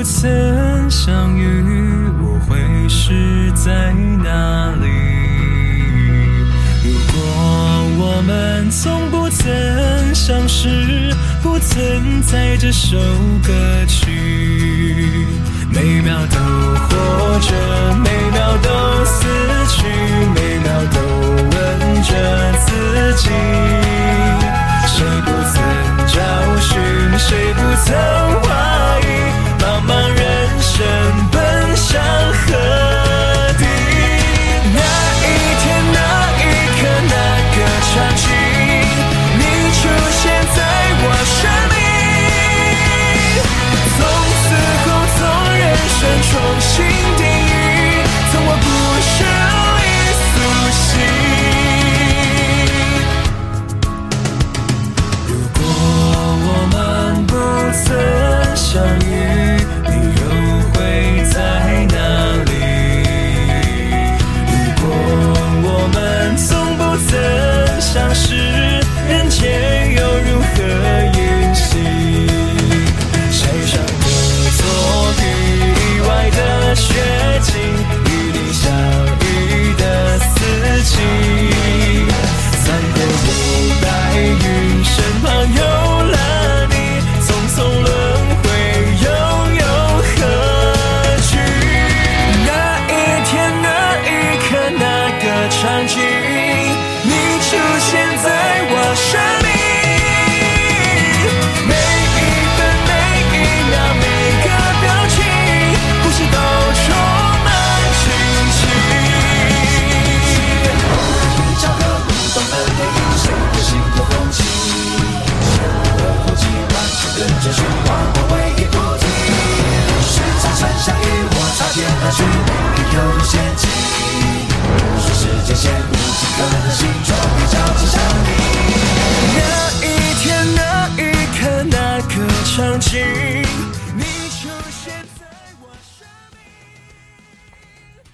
不曾相遇，我会是在哪里？如果我们从不曾相识，不曾在这首歌曲，每秒都活着，每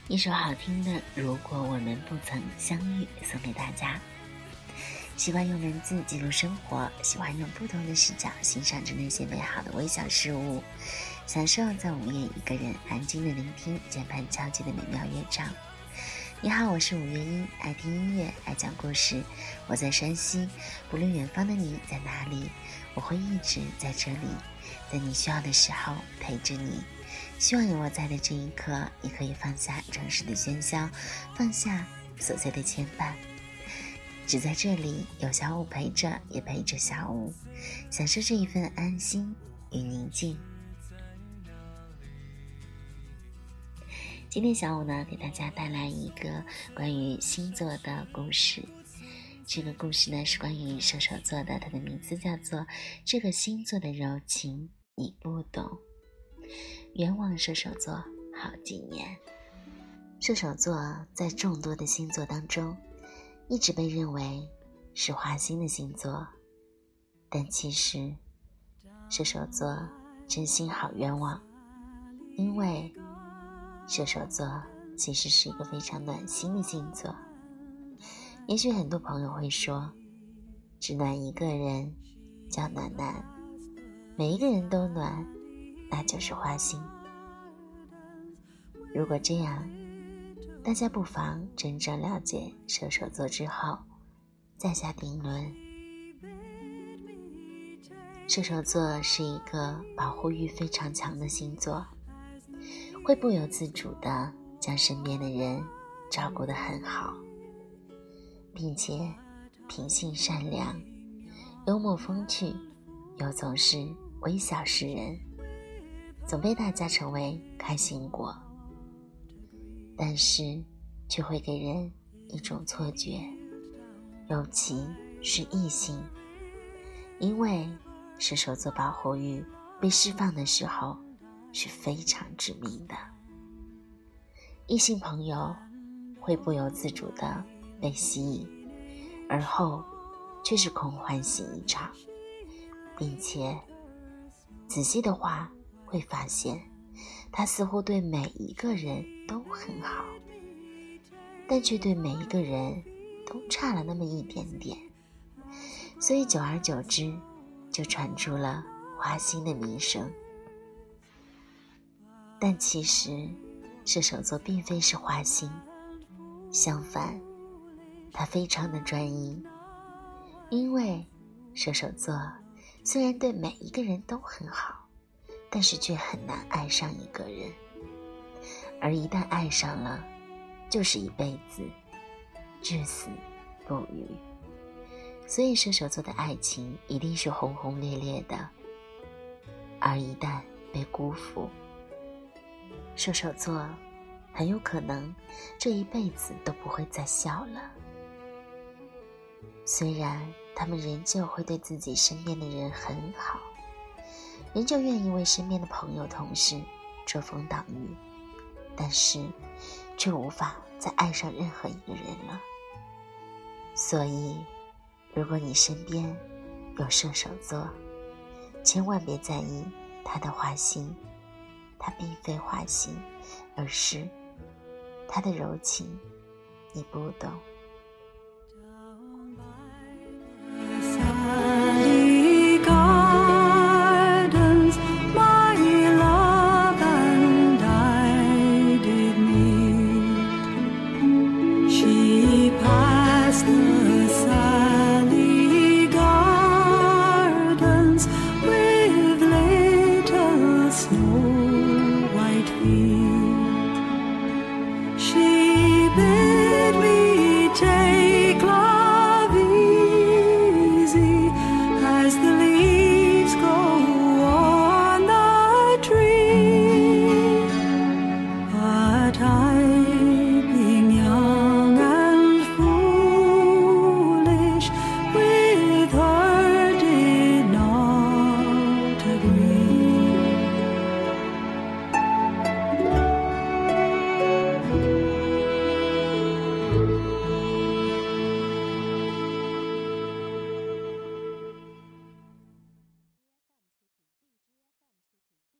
一首好听的《如果我们不曾相遇》送给大家。喜欢用文字记录生活，喜欢用不同的视角欣赏着那些美好的微小事物，享受在午夜一个人安静的聆听键盘敲击的美妙乐章。你好，我是五月音，爱听音乐，爱讲故事。我在山西，不论远方的你在哪里，我会一直在这里，在你需要的时候陪着你。希望有我在的这一刻，你可以放下城市的喧嚣，放下琐碎的牵绊。只在这里有小五陪着，也陪着小五，享受这一份安心与宁静。今天小五呢，给大家带来一个关于星座的故事。这个故事呢是关于射手座的，它的名字叫做《这个星座的柔情你不懂》。冤枉射手座好几年。射手座在众多的星座当中，一直被认为是花心的星座，但其实射手座真心好冤枉，因为射手座其实是一个非常暖心的星座。也许很多朋友会说，只暖一个人叫暖男，每一个人都暖，那就是花心。如果这样，大家不妨真正了解射手座之后，再下定论。射手座是一个保护欲非常强的星座，会不由自主的将身边的人照顾得很好，并且品性善良、幽默风趣，又总是微笑示人，总被大家称为开心果。但是，却会给人一种错觉，尤其是异性，因为射手座保护欲被释放的时候是非常致命的，异性朋友会不由自主的被吸引，而后却是空欢喜一场，并且仔细的话会发现。他似乎对每一个人都很好，但却对每一个人都差了那么一点点，所以久而久之，就传出了花心的名声。但其实，射手座并非是花心，相反，他非常的专一。因为射手座虽然对每一个人都很好，但是却很难爱上一个人。而一旦爱上了，就是一辈子，至死不渝。所以射手座的爱情一定是轰轰烈烈的。而一旦被辜负，射手座很有可能这一辈子都不会再笑了。虽然他们仍旧会对自己身边的人很好，仍旧愿意为身边的朋友、同事遮风挡雨，但是却无法再爱上任何一个人了。所以，如果你身边有射手座，千万别在意他的花心，他并非花心而是他的柔情你不懂。Thank mm She